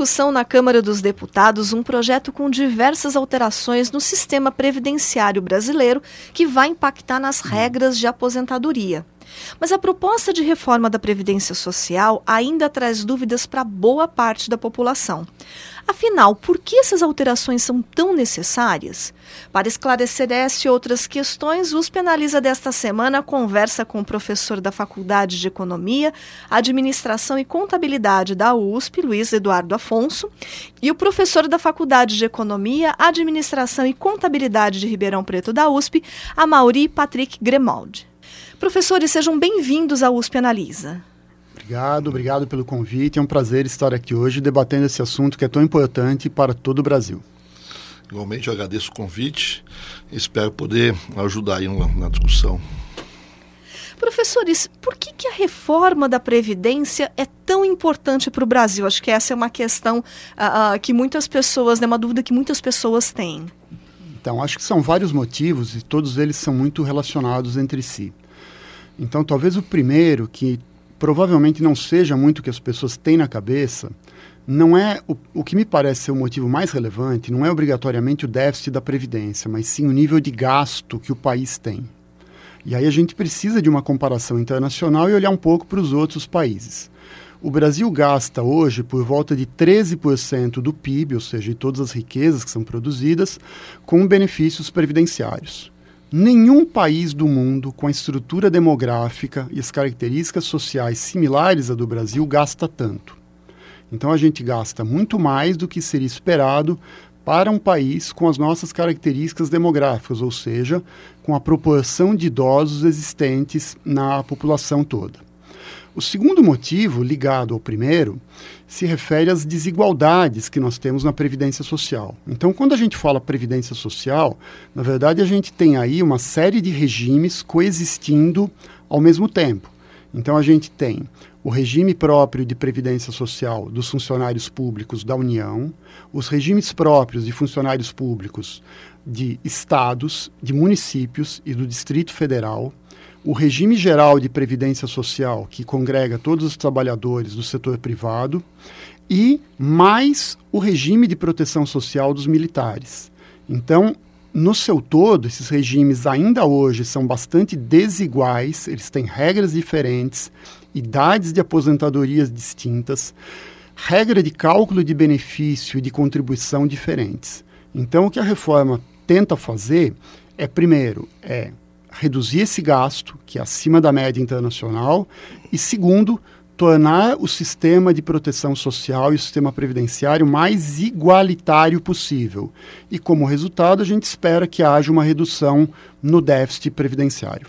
Discussão na Câmara dos Deputados um projeto com diversas alterações no sistema previdenciário brasileiro que vai impactar nas regras de aposentadoria. Mas a proposta de reforma da Previdência Social ainda traz dúvidas para boa parte da população. Afinal, por que essas alterações são tão necessárias? Para esclarecer essa e outras questões, USP Analisa desta semana conversa com o professor da Faculdade de Economia, Administração e Contabilidade da USP, Luiz Eduardo Afonso, e o professor da Faculdade de Economia, Administração e Contabilidade de Ribeirão Preto da USP, Amauri Patrick Gremaldi. Professores, sejam bem-vindos à USP Analisa. Obrigado, obrigado pelo convite. É um prazer estar aqui hoje debatendo esse assunto que é tão importante para todo o Brasil. Igualmente, eu agradeço o convite e espero poder ajudar aí na, na discussão. Professores, por que, que a reforma da Previdência é tão importante para o Brasil? Acho que essa é uma questão uh, uh, que muitas pessoas, é né, uma dúvida que muitas pessoas têm. Então, acho que são vários motivos e todos eles são muito relacionados entre si. Então, talvez o primeiro, que provavelmente não seja muito o que as pessoas têm na cabeça, não é o, o que me parece ser o motivo mais relevante, não é obrigatoriamente o déficit da Previdência, mas sim o nível de gasto que o país tem. E aí a gente precisa de uma comparação internacional e olhar um pouco para os outros países. O Brasil gasta hoje por volta de 13% do PIB, ou seja, de todas as riquezas que são produzidas, com benefícios previdenciários. Nenhum país do mundo com a estrutura demográfica e as características sociais similares à do Brasil gasta tanto. Então a gente gasta muito mais do que seria esperado para um país com as nossas características demográficas, ou seja, com a proporção de idosos existentes na população toda. O segundo motivo, ligado ao primeiro, se refere às desigualdades que nós temos na Previdência Social. Então, quando a gente fala Previdência Social, na verdade a gente tem aí uma série de regimes coexistindo ao mesmo tempo. Então, a gente tem o regime próprio de previdência social dos funcionários públicos da União, os regimes próprios de funcionários públicos de estados, de municípios e do Distrito Federal, o regime geral de previdência social, que congrega todos os trabalhadores do setor privado, e mais o regime de proteção social dos militares. Então, no seu todo, esses regimes ainda hoje são bastante desiguais, eles têm regras diferentes, idades de aposentadorias distintas, regra de cálculo de benefício e de contribuição diferentes. Então, o que a reforma tenta fazer é, primeiro, é reduzir esse gasto, que é acima da média internacional, e segundo, tornar o sistema de proteção social e o sistema previdenciário mais igualitário possível. E como resultado, a gente espera que haja uma redução no déficit previdenciário.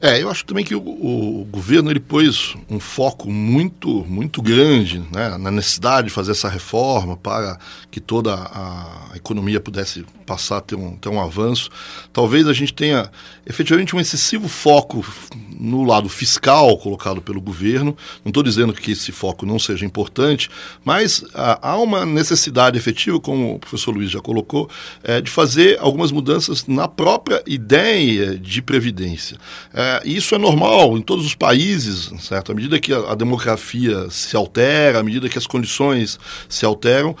É, eu acho também que o, o, governo ele pôs um foco muito muito grande né, na necessidade de fazer essa reforma para que toda a economia pudesse passar a ter um, ter um avanço. Talvez a gente tenha efetivamente um excessivo foco no lado fiscal colocado pelo governo. Não estou dizendo que esse foco não seja importante, mas ah, há uma necessidade efetiva, como o professor Luiz já colocou, é, de fazer algumas mudanças na própria ideia de previdência. É, isso é normal em todos os países, certo? À medida que a, a demografia se altera, à medida que as condições se alteram,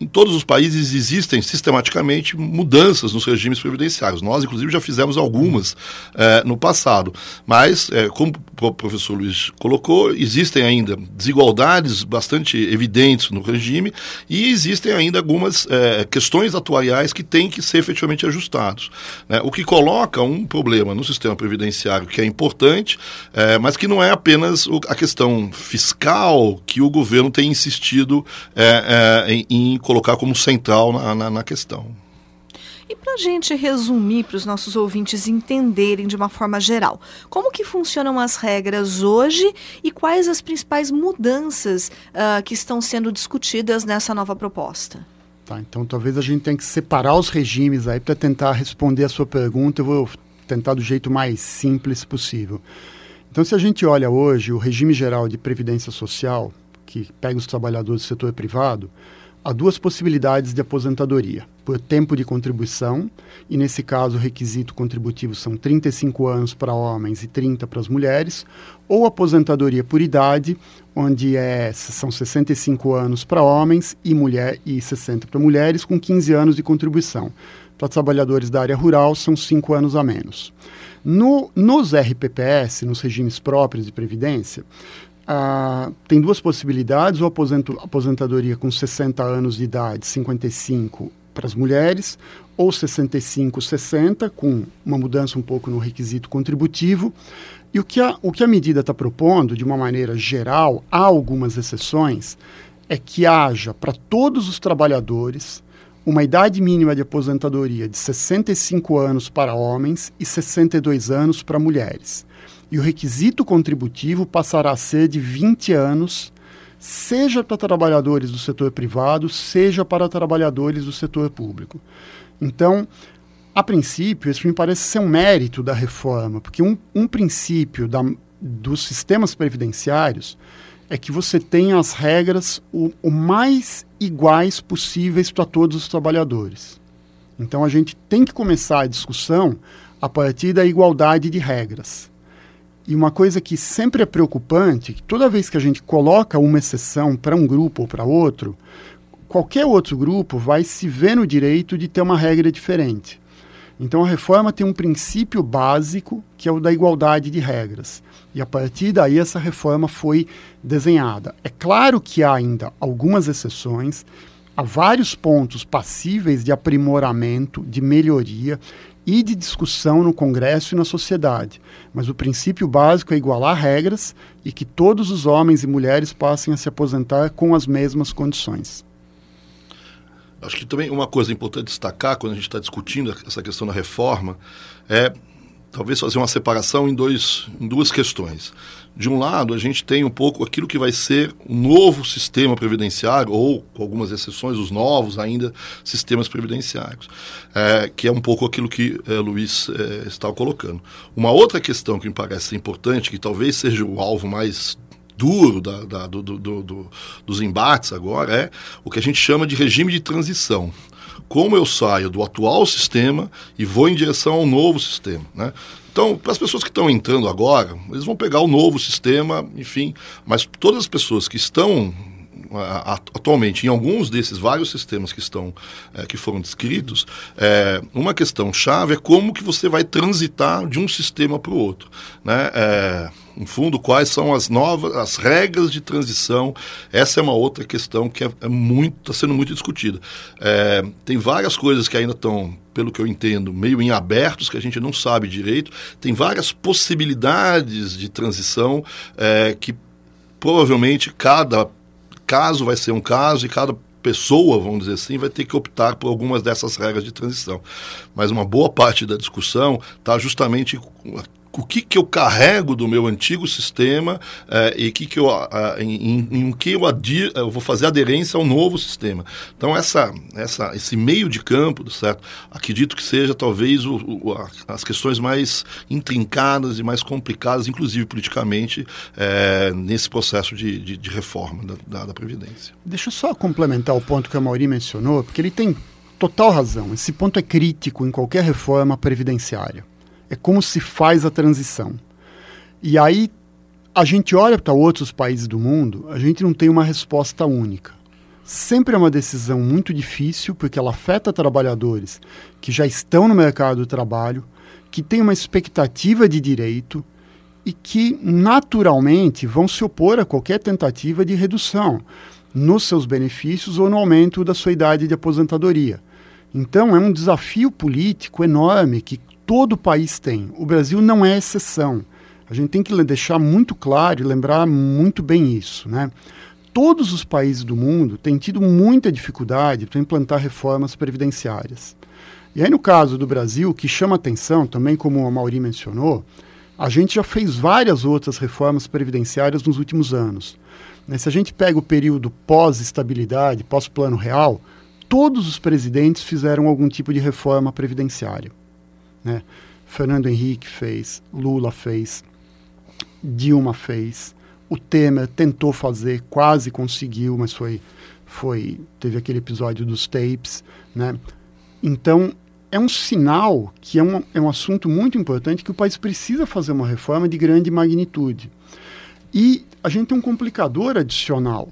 em todos os países existem sistematicamente mudanças nos regimes previdenciários. Nós, inclusive, já fizemos algumas é, no passado. Mas, é, como o professor Luiz colocou, existem ainda desigualdades bastante evidentes no regime e existem ainda algumas é, questões atuariais que têm que ser efetivamente ajustados. Né? O que coloca um problema no sistema previdenciário que é importante, mas que não é apenas a questão fiscal que o governo tem insistido em colocar como central na, na, na questão. E para a gente resumir, para os nossos ouvintes entenderem de uma forma geral, como que funcionam as regras hoje e quais as principais mudanças uh, que estão sendo discutidas nessa nova proposta? Tá? Então, talvez a gente tenha que separar os regimes aí para tentar responder a sua pergunta. Eu vou tentar do jeito mais simples possível. Então, se a gente olha hoje o regime geral de previdência social, que pega os trabalhadores do setor privado, há duas possibilidades de aposentadoria: por tempo de contribuição, e nesse caso o requisito contributivo são 35 anos para homens e 30 para as mulheres, ou aposentadoria por idade, onde é, são 65 anos para homens e, mulher, e 60 para mulheres, com 15 anos de contribuição. Para trabalhadores da área rural, são 5 anos a menos. No, nos RPPS, nos regimes próprios de previdência, ah, tem duas possibilidades: ou aposento, aposentadoria com 60 anos de idade, 55 para as mulheres, ou 65, 60, com uma mudança um pouco no requisito contributivo. E o que a, o que a medida está propondo, de uma maneira geral, há algumas exceções, é que haja para todos os trabalhadores uma idade mínima de aposentadoria de 65 anos para homens e 62 anos para mulheres. E o requisito contributivo passará a ser de 20 anos, seja para trabalhadores do setor privado, seja para trabalhadores do setor público. Então, a princípio, isso me parece ser um mérito da reforma, porque um, um princípio da, dos sistemas previdenciários é que você tenha as regras o, o mais iguais possíveis para todos os trabalhadores. Então a gente tem que começar a discussão a partir da igualdade de regras. E uma coisa que sempre é preocupante, que toda vez que a gente coloca uma exceção para um grupo ou para outro, qualquer outro grupo vai se ver no direito de ter uma regra diferente. Então a reforma tem um princípio básico que é o da igualdade de regras. E a partir daí essa reforma foi desenhada. É claro que há ainda algumas exceções, há vários pontos passíveis de aprimoramento, de melhoria e de discussão no Congresso e na sociedade. Mas o princípio básico é igualar regras e que todos os homens e mulheres passem a se aposentar com as mesmas condições. Acho que também uma coisa importante destacar quando a gente está discutindo essa questão da reforma é talvez fazer uma separação em, dois, em duas questões. De um lado, a gente tem um pouco aquilo que vai ser o novo sistema previdenciário, ou, com algumas exceções, os novos ainda sistemas previdenciários, é, que é um pouco aquilo que é, Luiz é, estava colocando. Uma outra questão que me parece importante, que talvez seja o alvo mais duro da, da, do, do, do, dos embates agora é o que a gente chama de regime de transição. Como eu saio do atual sistema e vou em direção ao novo sistema. Né? Então, para as pessoas que estão entrando agora, eles vão pegar o novo sistema, enfim, mas todas as pessoas que estão atualmente em alguns desses vários sistemas que estão é, que foram descritos é, uma questão chave é como que você vai transitar de um sistema para o outro né é, em fundo, quais são as novas, as regras de transição. Essa é uma outra questão que é, é muito, está sendo muito discutida. Tem várias coisas que ainda estão, pelo que eu entendo, meio em abertos, que a gente não sabe direito. Tem várias possibilidades de transição é, que provavelmente cada caso vai ser um caso e cada pessoa, vamos dizer assim, vai ter que optar por algumas dessas regras de transição. Mas uma boa parte da discussão está justamente o que, que eu carrego do meu antigo sistema eh, e que que eu, ah, em, em, que eu, adir, eu vou fazer aderência ao novo sistema. Então, essa, essa, esse meio de campo, certo? acredito que seja talvez o, o, as questões mais intrincadas e mais complicadas, inclusive politicamente, eh, nesse processo de, de, de reforma da, da, da, Previdência. Deixa eu só complementar o ponto que a Mauri mencionou, porque ele tem total razão. Esse ponto é crítico em qualquer reforma previdenciária é como se faz a transição. E aí a gente olha para outros países do mundo, a gente não tem uma resposta única. Sempre é uma decisão muito difícil, porque ela afeta trabalhadores que já estão no mercado do trabalho, que têm uma expectativa de direito e que naturalmente vão se opor a qualquer tentativa de redução nos seus benefícios ou no aumento da sua idade de aposentadoria. Então é um desafio político enorme que todo o país tem. O Brasil não é exceção. A gente tem que deixar muito claro e lembrar muito bem isso, né? Todos os países do mundo têm tido muita dificuldade para implantar reformas previdenciárias. E aí, no caso do Brasil, que chama atenção, também como a Mauri mencionou, a gente já fez várias outras reformas previdenciárias nos últimos anos. Se a gente pega o período pós-estabilidade, pós-plano real, todos os presidentes fizeram algum tipo de reforma previdenciária. Né? Fernando Henrique fez, Lula fez, Dilma fez, o Temer tentou fazer, quase conseguiu, mas foi, foi teve aquele episódio dos tapes, né? Então é um sinal que é um, é um assunto muito importante que o país precisa fazer uma reforma de grande magnitude. E a gente tem um complicador adicional,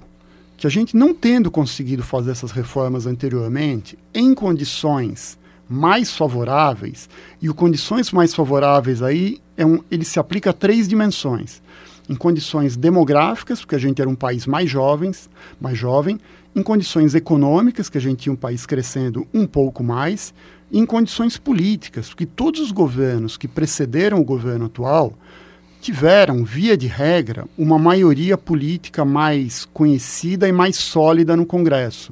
que a gente não tendo conseguido fazer essas reformas anteriormente, em condições mais favoráveis, e o condições mais favoráveis aí, é um, ele se aplica a três dimensões. Em condições demográficas, porque a gente era um país mais jovens, mais jovem, em condições econômicas, que a gente tinha um país crescendo um pouco mais, e em condições políticas, porque todos os governos que precederam o governo atual tiveram, via de regra, uma maioria política mais conhecida e mais sólida no Congresso.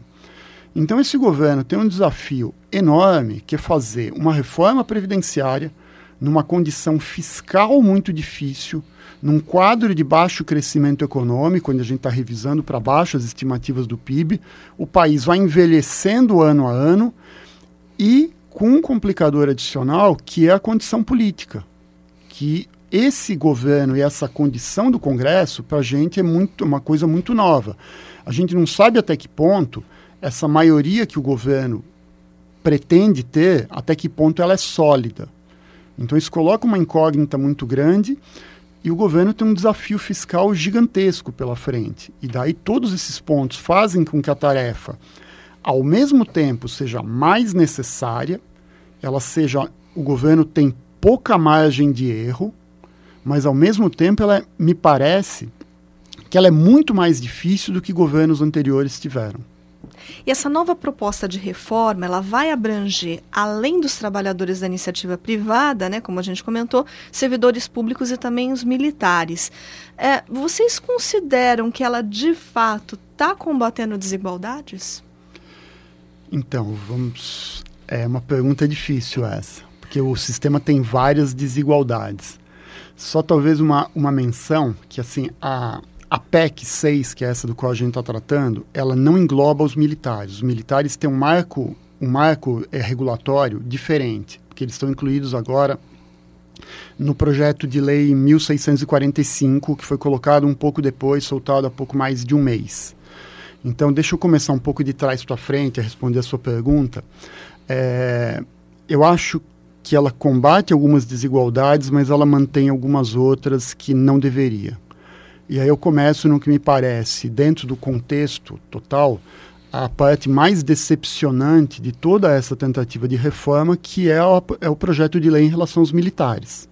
Então, esse governo tem um desafio enorme, que é fazer uma reforma previdenciária numa condição fiscal muito difícil, num quadro de baixo crescimento econômico, onde a gente está revisando para baixo as estimativas do PIB, o país vai envelhecendo ano a ano e com um complicador adicional que é a condição política, que esse governo e essa condição do Congresso para a gente é muito uma coisa muito nova. A gente não sabe até que ponto essa maioria que o governo pretende ter, até que ponto ela é sólida. Então isso coloca uma incógnita muito grande e o governo tem um desafio fiscal gigantesco pela frente. E daí todos esses pontos fazem com que a tarefa, ao mesmo tempo, seja mais necessária, ela seja o governo tem pouca margem de erro, mas ao mesmo tempo ela me parece que ela é muito mais difícil do que governos anteriores tiveram. E essa nova proposta de reforma, ela vai abranger, além dos trabalhadores da iniciativa privada, né, como a gente comentou, servidores públicos e também os militares. É, vocês consideram que ela, de fato, está combatendo desigualdades? Então, vamos. É uma pergunta difícil essa, porque o sistema tem várias desigualdades. Só talvez uma, uma menção que, assim, a, a PEC 6, que é essa do qual a gente está tratando, ela não engloba os militares. Os militares têm um marco, um marco é, regulatório diferente, porque eles estão incluídos agora no projeto de lei 1645, que foi colocado um pouco depois, soltado há pouco mais de um mês. Então, deixa eu começar um pouco de trás para frente a responder a sua pergunta. É, eu acho que ela combate algumas desigualdades, mas ela mantém algumas outras que não deveria. E aí eu começo no que me parece, dentro do contexto total, a parte mais decepcionante de toda essa tentativa de reforma, que é o, é o projeto de lei em relação aos militares.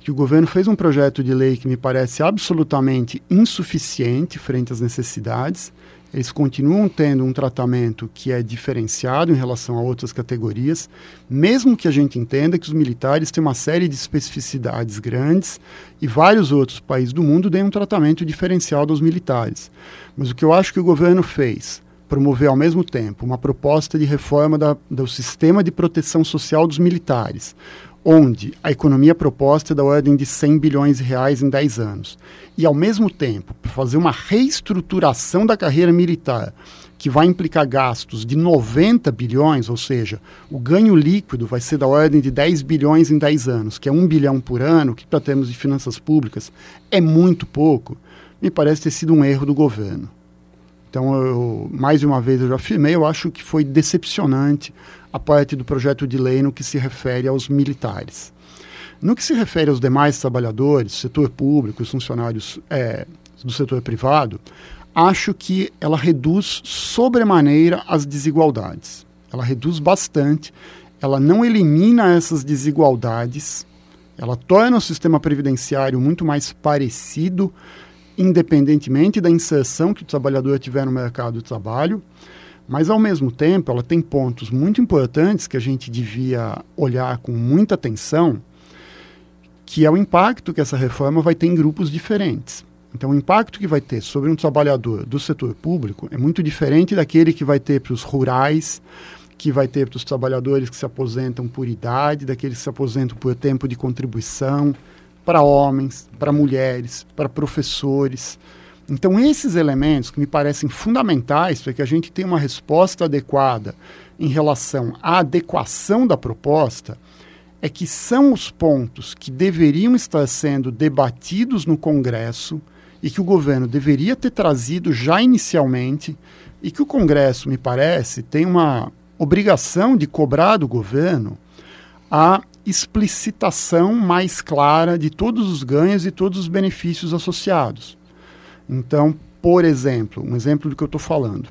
Que o governo fez um projeto de lei que me parece absolutamente insuficiente frente às necessidades, eles continuam tendo um tratamento que é diferenciado em relação a outras categorias, mesmo que a gente entenda que os militares têm uma série de especificidades grandes e vários outros países do mundo deem um tratamento diferenciado aos militares. Mas o que eu acho que o governo fez, promover ao mesmo tempo uma proposta de reforma da, do sistema de proteção social dos militares, onde a economia proposta é da ordem de 100 bilhões de reais em 10 anos, e ao mesmo tempo fazer uma reestruturação da carreira militar, que vai implicar gastos de 90 bilhões, ou seja, o ganho líquido vai ser da ordem de 10 bilhões em 10 anos, que é 1 bilhão por ano, que para termos de finanças públicas é muito pouco, me parece ter sido um erro do governo. Então, eu, mais uma vez eu já afirmei, eu acho que foi decepcionante a parte do projeto de lei no que se refere aos militares. No que se refere aos demais trabalhadores, setor público, os funcionários é, do setor privado, acho que ela reduz sobremaneira as desigualdades. Ela reduz bastante, ela não elimina essas desigualdades, ela torna o sistema previdenciário muito mais parecido independentemente da inserção que o trabalhador tiver no mercado de trabalho, mas ao mesmo tempo ela tem pontos muito importantes que a gente devia olhar com muita atenção, que é o impacto que essa reforma vai ter em grupos diferentes. Então, o impacto que vai ter sobre um trabalhador do setor público é muito diferente daquele que vai ter para os rurais, que vai ter para os trabalhadores que se aposentam por idade, daqueles que se aposentam por tempo de contribuição, para homens, para mulheres, para professores. Então, esses elementos que me parecem fundamentais para que a gente tenha uma resposta adequada em relação à adequação da proposta, é que são os pontos que deveriam estar sendo debatidos no Congresso e que o governo deveria ter trazido já inicialmente e que o Congresso, me parece, tem uma obrigação de cobrar do governo a explicitação mais clara de todos os ganhos e todos os benefícios associados. Então, por exemplo, um exemplo do que eu estou falando.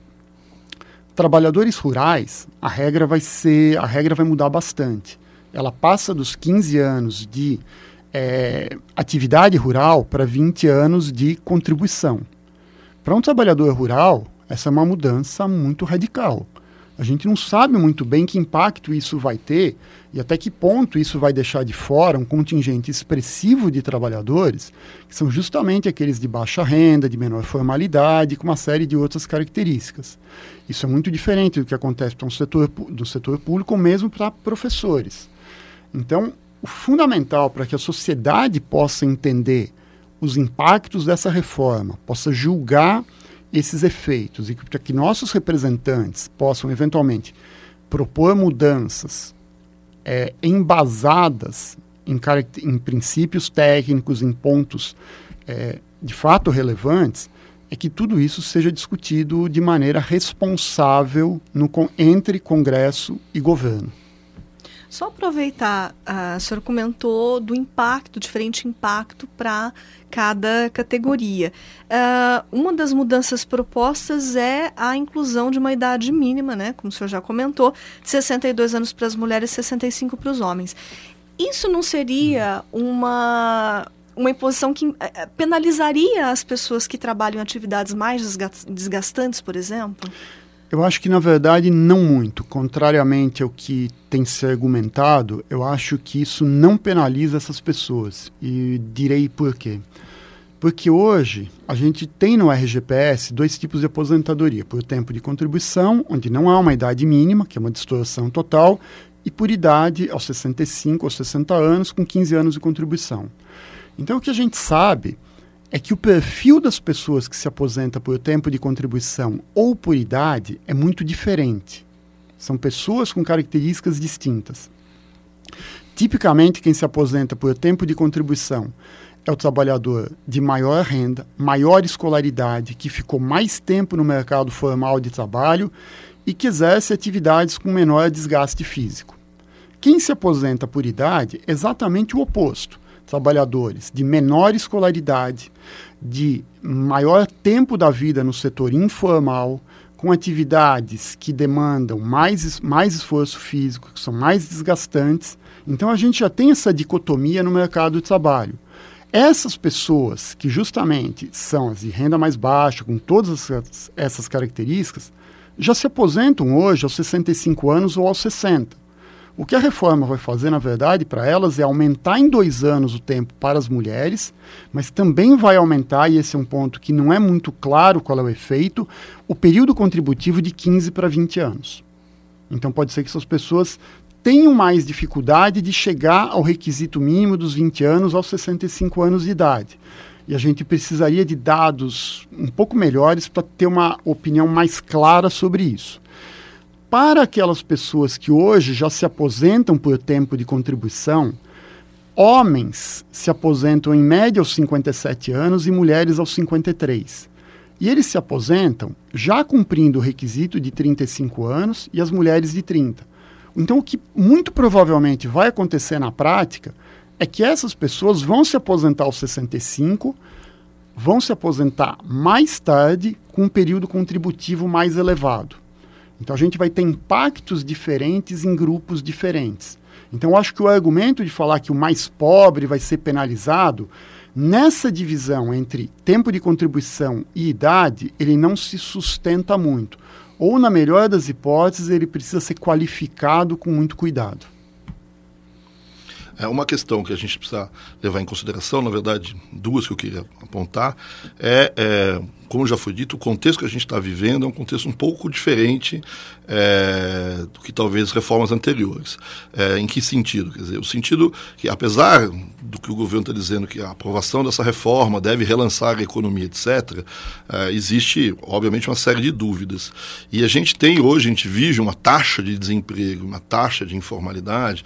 Trabalhadores rurais, a regra vai ser, a regra vai mudar bastante ela passa dos 15 anos de é, atividade rural para 20 anos de contribuição. Para um trabalhador rural, essa é uma mudança muito radical. A gente não sabe muito bem que impacto isso vai ter e até que ponto isso vai deixar de fora um contingente expressivo de trabalhadores, que são justamente aqueles de baixa renda, de menor formalidade, com uma série de outras características. Isso é muito diferente do que acontece um setor, do setor público ou mesmo para professores. Então, o fundamental para que a sociedade possa entender os impactos dessa reforma, possa julgar esses efeitos e para que nossos representantes possam eventualmente propor mudanças é, embasadas em, em, princípios técnicos, em pontos é, de fato relevantes, é que tudo isso seja discutido de maneira responsável no, entre Congresso e governo. Só aproveitar, a senhora comentou do impacto, diferente impacto para cada categoria. Uh, uma das mudanças propostas é a inclusão de uma idade mínima, né, como o senhor já comentou, de 62 anos para as mulheres e 65 para os homens. Isso não seria uma uma imposição que eh, penalizaria as pessoas que trabalham em atividades mais desgastantes, por exemplo? Eu acho que, na verdade, não muito. Contrariamente ao que tem se argumentado, eu acho que isso não penaliza essas pessoas. E direi por quê. Porque hoje a gente tem no RGPS dois tipos de aposentadoria: por tempo de contribuição, onde não há uma idade mínima, que é uma distorção total, e por idade aos 65 ou 60 anos, com 15 anos de contribuição. Então, o que a gente sabe é que o perfil das pessoas que se aposentam por tempo de contribuição ou por idade é muito diferente. São pessoas com características distintas. Tipicamente, quem se aposenta por tempo de contribuição é o trabalhador de maior renda, maior escolaridade, que ficou mais tempo no mercado formal de trabalho e que exerce atividades com menor desgaste físico. Quem se aposenta por idade é exatamente o oposto trabalhadores de menor escolaridade, de maior tempo da vida no setor informal, com atividades que demandam mais, mais esforço físico, que são mais desgastantes. Então a gente já tem essa dicotomia no mercado de trabalho. Essas pessoas que justamente são as de renda mais baixa, com todas essas características, já se aposentam hoje aos 65 anos ou aos 60. O que a reforma vai fazer, na verdade, para elas é aumentar em dois anos o tempo para as mulheres, mas também vai aumentar, e esse é um ponto que não é muito claro qual é o efeito, o período contributivo de 15 para 20 anos. Então pode ser que essas pessoas tenham mais dificuldade de chegar ao requisito mínimo dos 20 anos aos 65 anos de idade. E a gente precisaria de dados um pouco melhores para ter uma opinião mais clara sobre isso para aquelas pessoas que hoje já se aposentam por tempo de contribuição, homens se aposentam em média aos 57 anos e mulheres aos 53. E eles se aposentam já cumprindo o requisito de 35 anos e as mulheres de 30. Então, o que muito provavelmente vai acontecer na prática é que essas pessoas vão se aposentar aos 65, vão se aposentar mais tarde com um período contributivo mais elevado. Então a gente vai ter impactos diferentes em grupos diferentes. Então acho que o argumento de falar que o mais pobre vai ser penalizado, nessa divisão entre tempo de contribuição e idade, ele não se sustenta muito. Ou, na melhor das hipóteses, ele precisa ser qualificado com muito cuidado. É uma questão que a gente precisa levar em consideração, na verdade, duas que eu queria apontar, é, é como já foi dito, o contexto que a gente está vivendo é um contexto um pouco diferente é, do que talvez reformas anteriores. É, em que sentido? Quer dizer, o sentido que, apesar do que o governo está dizendo, que a aprovação dessa reforma deve relançar a economia, etc., é, existe, obviamente, uma série de dúvidas. E a gente tem hoje, a gente vive uma taxa de desemprego, uma taxa de informalidade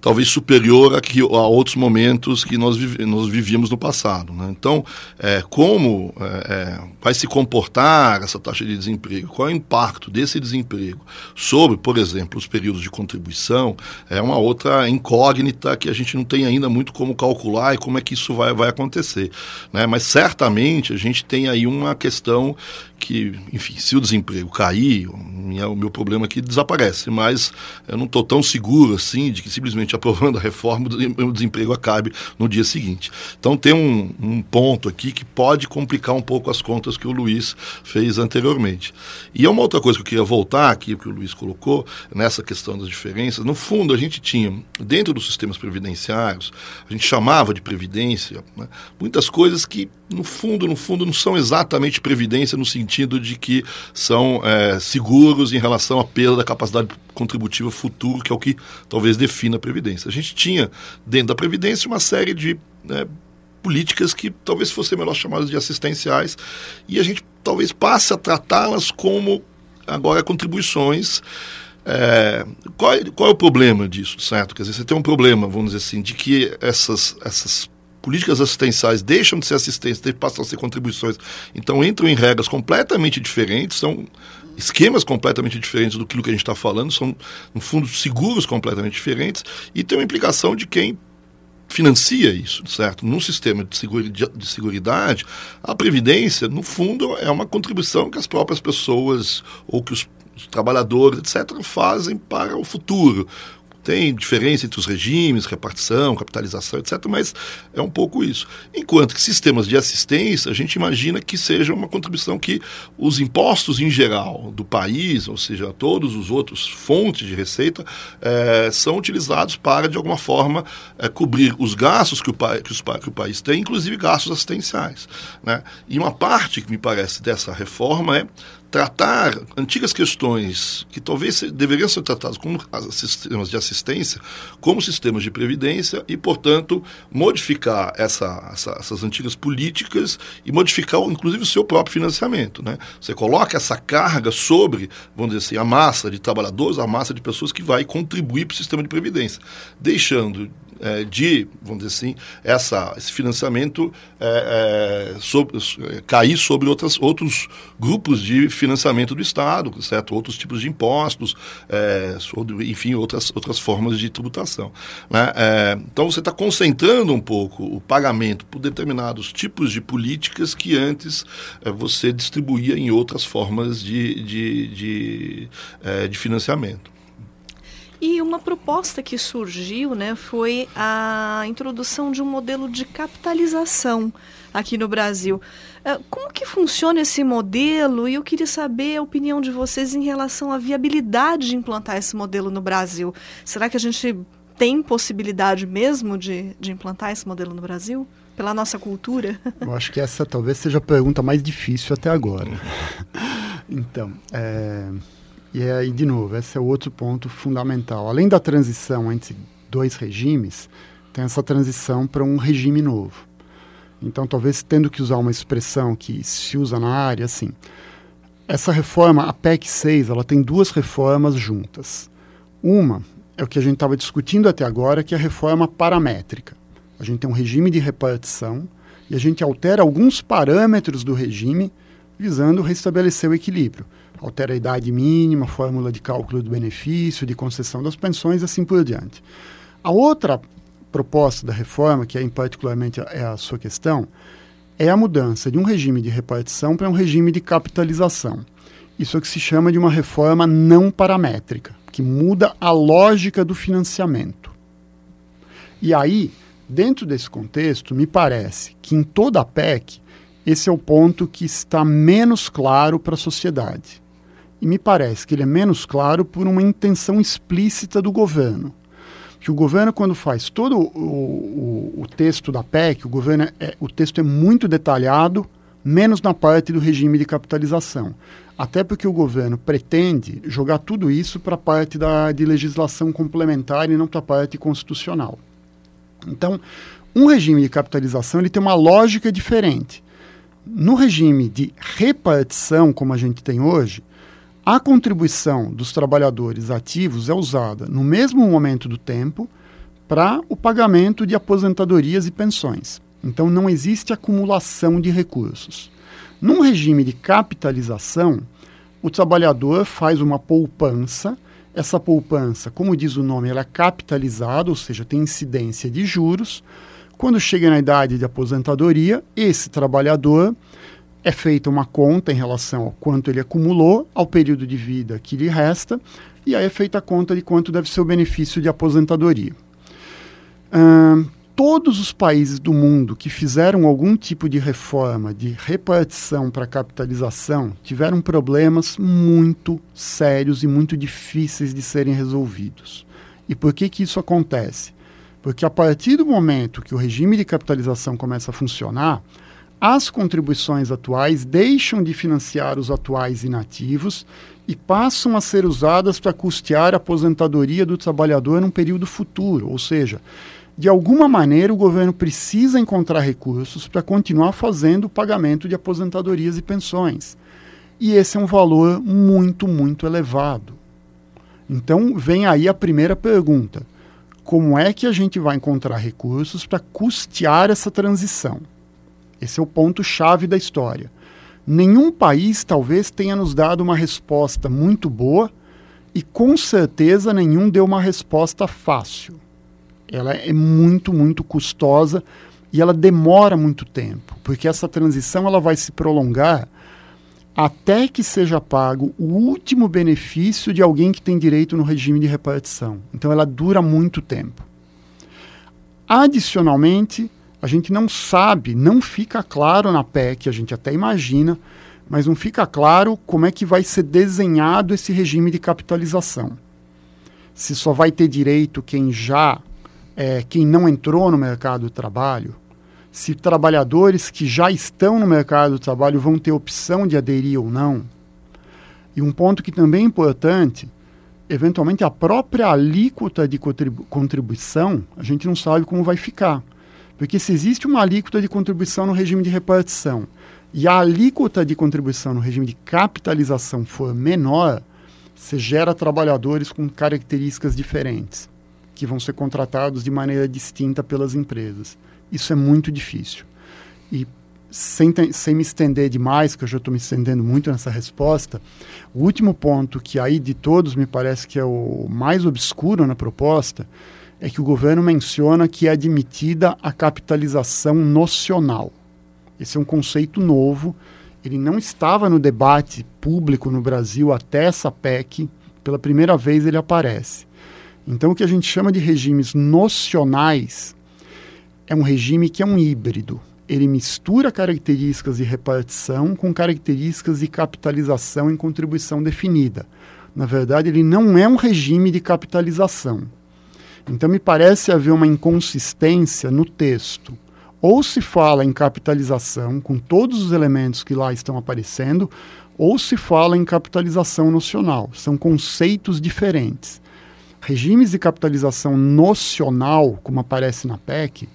talvez superior a, que, a outros momentos que nós, vive, nós vivíamos no passado. Né? Então, é, como é, é, vai se comportar essa taxa de desemprego? Qual é o impacto desse desemprego sobre, por exemplo, os períodos de contribuição? É uma outra incógnita que a gente não tem ainda muito como calcular e como é que isso vai, vai acontecer. Né? Mas certamente a gente tem aí uma questão que, enfim, se o desemprego cair, o meu problema aqui desaparece. Mas eu não estou tão seguro assim de que simplesmente aprovando a reforma o desemprego acabe no dia seguinte. Então tem um, um ponto aqui que pode complicar um pouco as contas que o Luiz fez anteriormente. E é uma outra coisa que eu queria voltar aqui, que o Luiz colocou, nessa questão das diferenças. No fundo, a gente tinha, dentro dos sistemas previdenciários, a gente chamava de previdência, né, muitas coisas que, no fundo, no fundo, não são exatamente previdência no sentido de que são é, seguros em relação à perda da capacidade contributiva futuro, que é o que talvez defina a Previdência. A gente tinha, dentro da Previdência, uma série de né, políticas que talvez fossem melhor chamadas de assistenciais, e a gente talvez passe a tratá-las como agora contribuições. É, qual, qual, é o problema disso, certo? Quer dizer, você tem um problema, vamos dizer assim, de que essas, essas políticas assistenciais deixam de ser assistência, passam a ser contribuições, então entram em regras completamente diferentes, são esquemas completamente diferentes do que a gente está falando, são, no fundo, seguros completamente diferentes, e tem uma implicação de quem financia isso, certo? Num sistema de, segura, de seguridade, a previdência, no fundo, é uma contribuição que as próprias pessoas ou que os, os trabalhadores, etc., fazem para o futuro. Tem diferença entre os regimes, repartição, capitalização, etc., mas é um pouco isso. Enquanto que sistemas de assistência, a gente imagina que seja uma contribuição que os impostos em geral do país, ou seja, todos os outros fontes de receita, é, são utilizados para, de alguma forma, é, cobrir os gastos que o, que, os, que o país tem, inclusive gastos assistenciais. Né? E uma parte que me parece dessa reforma é tratar antigas questões que talvez deveriam ser tratadas como sistemas de assistência, como sistemas de previdência e, portanto, modificar essa, essa, essas antigas políticas e modificar, inclusive, o seu próprio financiamento. Né? Você coloca essa carga sobre, vamos dizer assim, a massa de trabalhadores, a massa de pessoas que vai contribuir para o sistema de previdência, deixando é, de, vamos dizer assim, essa, esse financiamento é, é, sobre, é, cair sobre outras, outros grupos de financiamento do Estado, certo? outros tipos de impostos, é, sobre, enfim, outras, outras formas de tributação. Né? É, então você está concentrando um pouco o pagamento por determinados tipos de políticas que antes você distribuía em outras formas de, de, de, de financiamento. E uma proposta que surgiu né, foi a introdução de um modelo de capitalização aqui no Brasil. É, como que funciona esse modelo? E eu queria saber a opinião de vocês em relação à viabilidade de implantar esse modelo no Brasil. Será que a gente tem possibilidade mesmo de, de implantar esse modelo no Brasil? Pela nossa cultura? Eu acho que essa talvez seja a pergunta mais difícil até agora. então, é... E aí, de novo, esse é outro ponto fundamental. Além da transição entre dois regimes, tem essa transição para um regime novo. Então, talvez tendo que usar uma expressão que se usa na área, assim, essa reforma, a PEC 6, ela tem duas reformas juntas. Uma é o que a gente estava discutindo até agora, que é a reforma paramétrica. A gente tem um regime de repartição e a gente altera alguns parâmetros do regime visando restabelecer o equilíbrio altera a idade mínima, fórmula de cálculo do benefício, de concessão das pensões, assim por diante. A outra proposta da reforma, que é em particularmente é a sua questão, é a mudança de um regime de repartição para um regime de capitalização. Isso é o que se chama de uma reforma não paramétrica, que muda a lógica do financiamento. E aí, dentro desse contexto, me parece que em toda a PEC, esse é o ponto que está menos claro para a sociedade. E me parece que ele é menos claro por uma intenção explícita do governo. que o governo, quando faz todo o, o, o texto da PEC, o, governo é, o texto é muito detalhado, menos na parte do regime de capitalização. Até porque o governo pretende jogar tudo isso para a parte da, de legislação complementar e não para a parte constitucional. Então, um regime de capitalização ele tem uma lógica diferente. No regime de repartição, como a gente tem hoje, a contribuição dos trabalhadores ativos é usada no mesmo momento do tempo para o pagamento de aposentadorias e pensões. Então não existe acumulação de recursos. Num regime de capitalização, o trabalhador faz uma poupança. Essa poupança, como diz o nome, ela é capitalizada, ou seja, tem incidência de juros. Quando chega na idade de aposentadoria, esse trabalhador é feita uma conta em relação ao quanto ele acumulou, ao período de vida que lhe resta, e aí é feita a conta de quanto deve ser o benefício de aposentadoria. todos os países do mundo que fizeram algum tipo de reforma de repartição para capitalização tiveram problemas muito sérios e muito difíceis de serem resolvidos. E por que, que isso acontece? Porque a partir do momento que o regime de capitalização começa a funcionar, as contribuições atuais deixam de financiar os atuais inativos e passam a ser usadas para custear a aposentadoria do trabalhador num período futuro, ou seja, de alguma maneira o governo precisa encontrar recursos para continuar fazendo o pagamento de aposentadorias e pensões. E esse é um valor muito, muito elevado. Então vem aí a primeira pergunta: como é que a gente vai encontrar recursos para custear essa transição? Esse é o ponto-chave da história. Nenhum país talvez tenha nos dado uma resposta muito boa e com certeza nenhum deu uma resposta fácil. Ela é muito, muito custosa e ela demora muito tempo, porque essa transição ela vai se prolongar até que seja pago o último benefício de alguém que tem direito no regime de repartição. Então ela dura muito tempo. Adicionalmente, a gente não sabe, não fica claro na PEC, a gente até imagina, mas não fica claro como é que vai ser desenhado esse regime de capitalização. Se só vai ter direito quem já, é, quem não entrou no mercado do trabalho, se trabalhadores que já estão no mercado do trabalho vão ter opção de aderir ou não. E um ponto que também é importante, eventualmente a própria alíquota de contribuição, a gente não sabe como vai ficar. Porque se existe uma alíquota de contribuição no regime de repartição e a alíquota de contribuição no regime de capitalização for menor, você gera trabalhadores com características diferentes, que vão ser contratados de maneira distinta pelas empresas. Isso é muito difícil. E sem, sem me estender demais, que eu já estou me estendendo muito nessa resposta, o último ponto que aí de todos me parece que é o mais obscuro na proposta é que o governo menciona que é admitida a capitalização nocional. Esse é um conceito novo, ele não estava no debate público no Brasil até essa PEC, pela primeira vez ele aparece. Então, o que a gente chama de regimes nocionais é um regime que é um híbrido. Ele mistura características de repartição com características de capitalização em contribuição definida. Na verdade, ele não é um regime de capitalização. Então, me parece haver uma inconsistência no texto. Ou se fala em capitalização, com todos os elementos que lá estão aparecendo, ou se fala em capitalização nocional. São conceitos diferentes. Regimes de capitalização nocional, como aparece na PEC,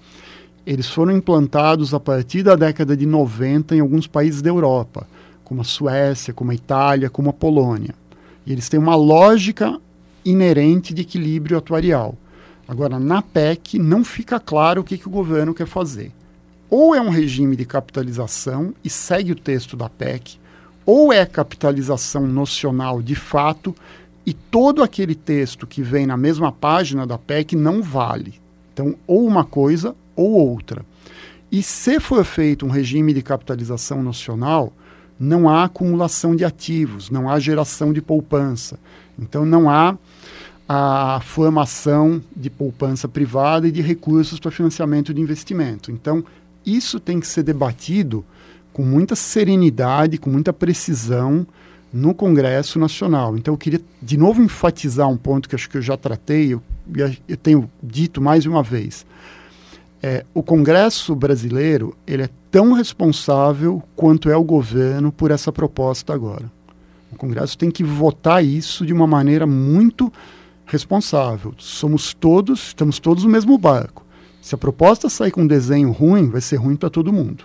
eles foram implantados a partir da década de 90 em alguns países da Europa, como a Suécia, como a Itália, como a Polônia. E eles têm uma lógica inerente de equilíbrio atuarial. Agora, na PEC, não fica claro o que, que o governo quer fazer. Ou é um regime de capitalização e segue o texto da PEC, ou é capitalização nocional de fato e todo aquele texto que vem na mesma página da PEC não vale. Então, ou uma coisa ou outra. E se for feito um regime de capitalização nocional, não há acumulação de ativos, não há geração de poupança. Então, não há a formação de poupança privada e de recursos para financiamento de investimento. Então, isso tem que ser debatido com muita serenidade, com muita precisão, no Congresso Nacional. Então, eu queria de novo enfatizar um ponto que acho que eu já tratei, eu, tenho dito mais uma vez. É, o Congresso brasileiro ele é tão responsável quanto é o governo por essa proposta agora. O Congresso tem que votar isso de uma maneira muito responsável. Somos todos, estamos todos no mesmo barco. Se a proposta sair com um desenho ruim, vai ser ruim para todo mundo.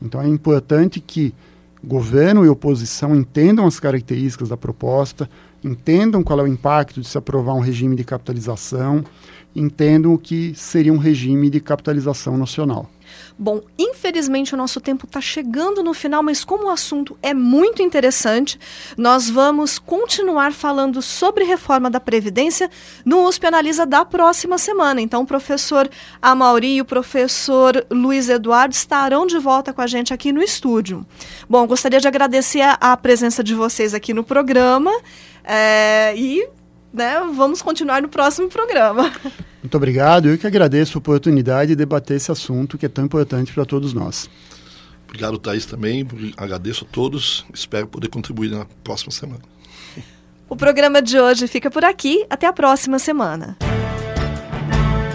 Então é importante que governo e oposição entendam as características da proposta, entendam qual é o impacto de se aprovar um regime de capitalização, entendam o que seria um regime de capitalização nacional. Bom, infelizmente o nosso tempo está chegando no final, mas como o assunto é muito interessante, nós vamos continuar falando sobre reforma da Previdência no USP Analisa da próxima semana. Então, o professor Amauri e o professor Luiz Eduardo estarão de volta com a gente aqui no estúdio. Bom, gostaria de agradecer a, presença de vocês aqui no programa é, e né, vamos continuar no próximo programa. Muito obrigado. Eu que agradeço a oportunidade de debater esse assunto que é tão importante para todos nós. Obrigado, Thaís, também. Agradeço a todos. Espero poder contribuir na próxima semana. O programa de hoje fica por aqui. Até a próxima semana.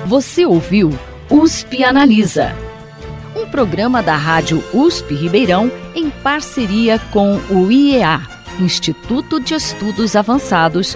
Você ouviu USP Analisa. Um programa da Rádio USP Ribeirão em parceria com o IEA, Instituto de Estudos Avançados